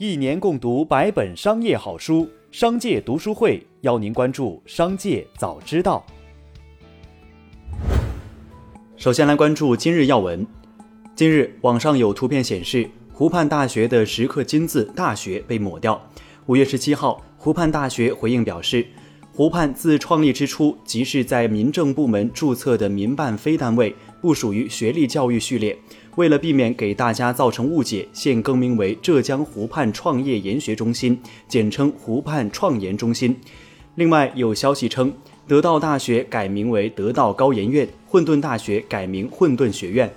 一年共读百本商业好书，商界读书会邀您关注商界早知道。首先来关注今日要闻。近日，网上有图片显示，湖畔大学的石刻金字“大学”被抹掉。五月十七号，湖畔大学回应表示，湖畔自创立之初即是在民政部门注册的民办非单位，不属于学历教育序列。为了避免给大家造成误解，现更名为浙江湖畔创业研学中心，简称湖畔创研中心。另外有消息称，得道大学改名为得道高研院，混沌大学改名混沌学院。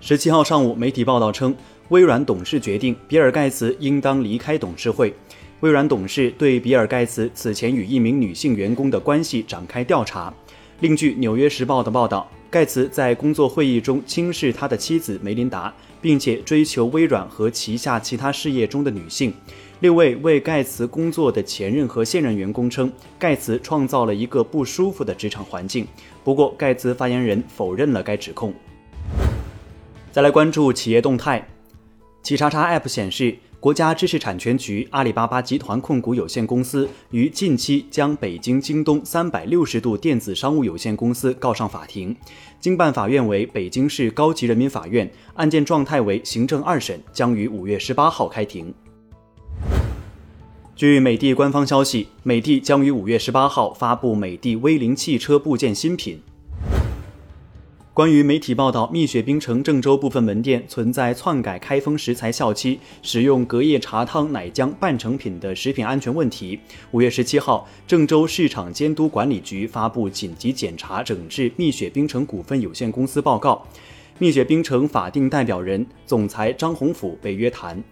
十七号上午，媒体报道称，微软董事决定比尔盖茨应当离开董事会。微软董事对比尔盖茨此前与一名女性员工的关系展开调查。另据《纽约时报》的报道。盖茨在工作会议中轻视他的妻子梅琳达，并且追求微软和旗下其他事业中的女性。六位为盖茨工作的前任和现任员工称，盖茨创造了一个不舒服的职场环境。不过，盖茨发言人否认了该指控。再来关注企业动态，企查查 App 显示。国家知识产权局阿里巴巴集团控股有限公司于近期将北京京东三百六十度电子商务有限公司告上法庭，经办法院为北京市高级人民法院，案件状态为行政二审，将于五月十八号开庭。据美的官方消息，美的将于五月十八号发布美的威灵汽车部件新品。关于媒体报道，蜜雪冰城郑州部分门店存在篡改开封食材效期、使用隔夜茶汤奶浆半成品的食品安全问题，五月十七号，郑州市场监督管理局发布紧急检查整治蜜雪冰城股份有限公司报告。蜜雪冰城法定代表人、总裁张宏甫被约谈。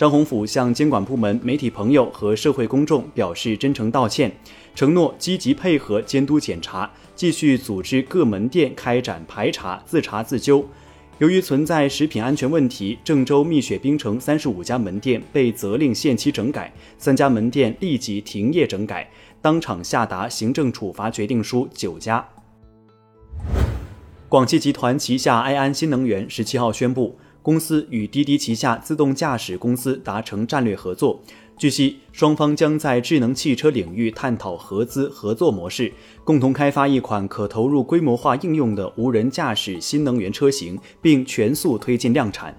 张宏甫向监管部门、媒体朋友和社会公众表示真诚道歉，承诺积极配合监督检查，继续组织各门店开展排查、自查自纠。由于存在食品安全问题，郑州蜜雪冰城三十五家门店被责令限期整改，三家门店立即停业整改，当场下达行政处罚决定书九家。广汽集团旗下埃安新能源十七号宣布。公司与滴滴旗下自动驾驶公司达成战略合作。据悉，双方将在智能汽车领域探讨合资合作模式，共同开发一款可投入规模化应用的无人驾驶新能源车型，并全速推进量产。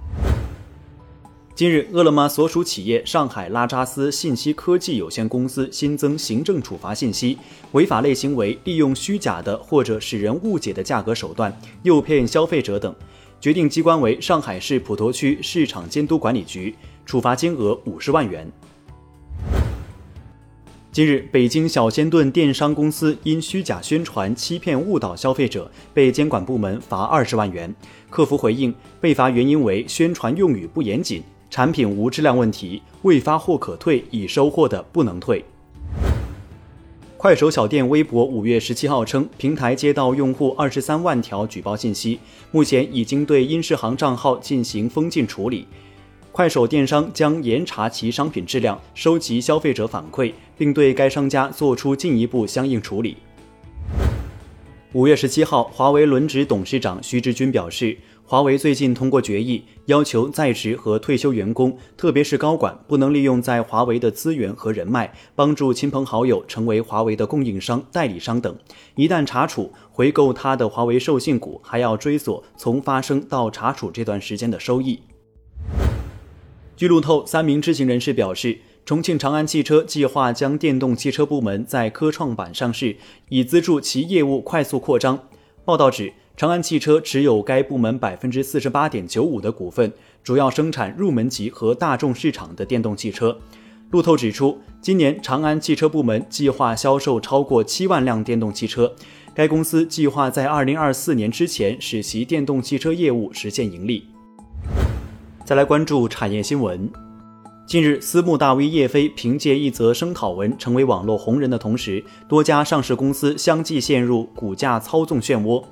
近日，饿了么所属企业上海拉扎斯信息科技有限公司新增行政处罚信息，违法类型为利用虚假的或者使人误解的价格手段诱骗消费者等。决定机关为上海市普陀区市场监督管理局，处罚金额五十万元。近日，北京小仙炖电商公司因虚假宣传欺骗误导消费者，被监管部门罚二十万元。客服回应，被罚原因为宣传用语不严谨，产品无质量问题，未发货可退，已收货的不能退。快手小店微博五月十七号称，平台接到用户二十三万条举报信息，目前已经对殷世航账号进行封禁处理。快手电商将严查其商品质量，收集消费者反馈，并对该商家做出进一步相应处理。五月十七号，华为轮值董事长徐直军表示。华为最近通过决议，要求在职和退休员工，特别是高管，不能利用在华为的资源和人脉，帮助亲朋好友成为华为的供应商、代理商等。一旦查处，回购他的华为授信股，还要追索从发生到查处这段时间的收益。据路透，三名知情人士表示，重庆长安汽车计划将电动汽车部门在科创板上市，以资助其业务快速扩张。报道指。长安汽车持有该部门百分之四十八点九五的股份，主要生产入门级和大众市场的电动汽车。路透指出，今年长安汽车部门计划销售超过七万辆电动汽车。该公司计划在二零二四年之前使其电动汽车业务实现盈利。再来关注产业新闻。近日，私募大 V 叶飞凭借一则声讨文成为网络红人的同时，多家上市公司相继陷入股价操纵漩涡。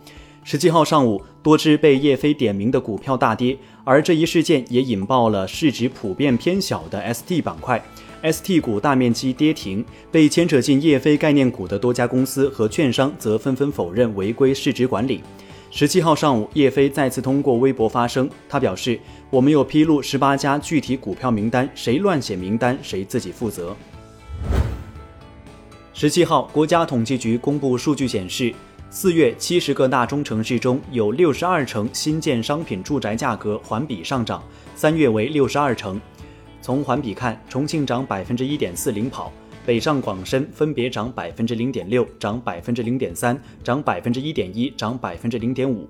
十七号上午，多只被叶飞点名的股票大跌，而这一事件也引爆了市值普遍偏小的 ST 板块，ST 股大面积跌停。被牵扯进叶飞概念股的多家公司和券商则纷纷否认违规市值管理。十七号上午，叶飞再次通过微博发声，他表示：“我们有披露十八家具体股票名单，谁乱写名单，谁自己负责。”十七号，国家统计局公布数据显示，四月七十个大中城市中有六十二城新建商品住宅价格环比上涨，三月为六十二城。从环比看，重庆涨百分之一点四领跑。北上广深分别涨百分之零点六，涨百分之零点三，涨百分之一点一，涨百分之零点五。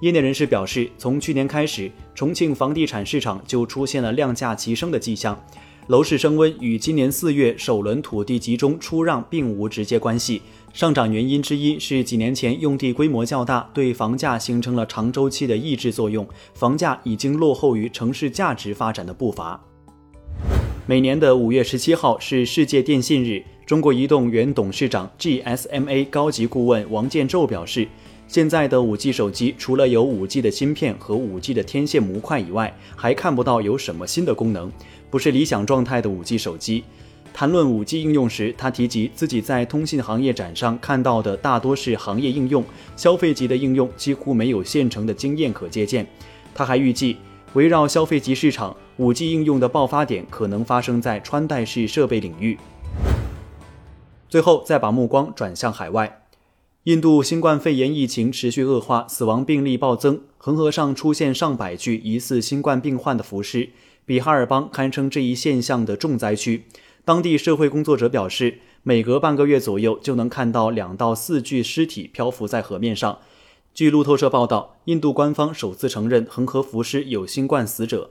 业内人士表示，从去年开始，重庆房地产市场就出现了量价齐升的迹象，楼市升温与今年四月首轮土地集中出让并无直接关系。上涨原因之一是几年前用地规模较大，对房价形成了长周期的抑制作用，房价已经落后于城市价值发展的步伐。每年的五月十七号是世界电信日。中国移动原董事长、GSMA 高级顾问王建宙表示，现在的五 G 手机除了有五 G 的芯片和五 G 的天线模块以外，还看不到有什么新的功能，不是理想状态的五 G 手机。谈论五 G 应用时，他提及自己在通信行业展上看到的大多是行业应用，消费级的应用几乎没有现成的经验可借鉴。他还预计。围绕消费级市场，5G 应用的爆发点可能发生在穿戴式设备领域。最后，再把目光转向海外，印度新冠肺炎疫情持续恶化，死亡病例暴增，恒河上出现上百具疑似新冠病患的浮尸，比哈尔邦堪称这一现象的重灾区。当地社会工作者表示，每隔半个月左右就能看到两到四具尸体漂浮在河面上。据路透社报道，印度官方首次承认恒河浮尸有新冠死者。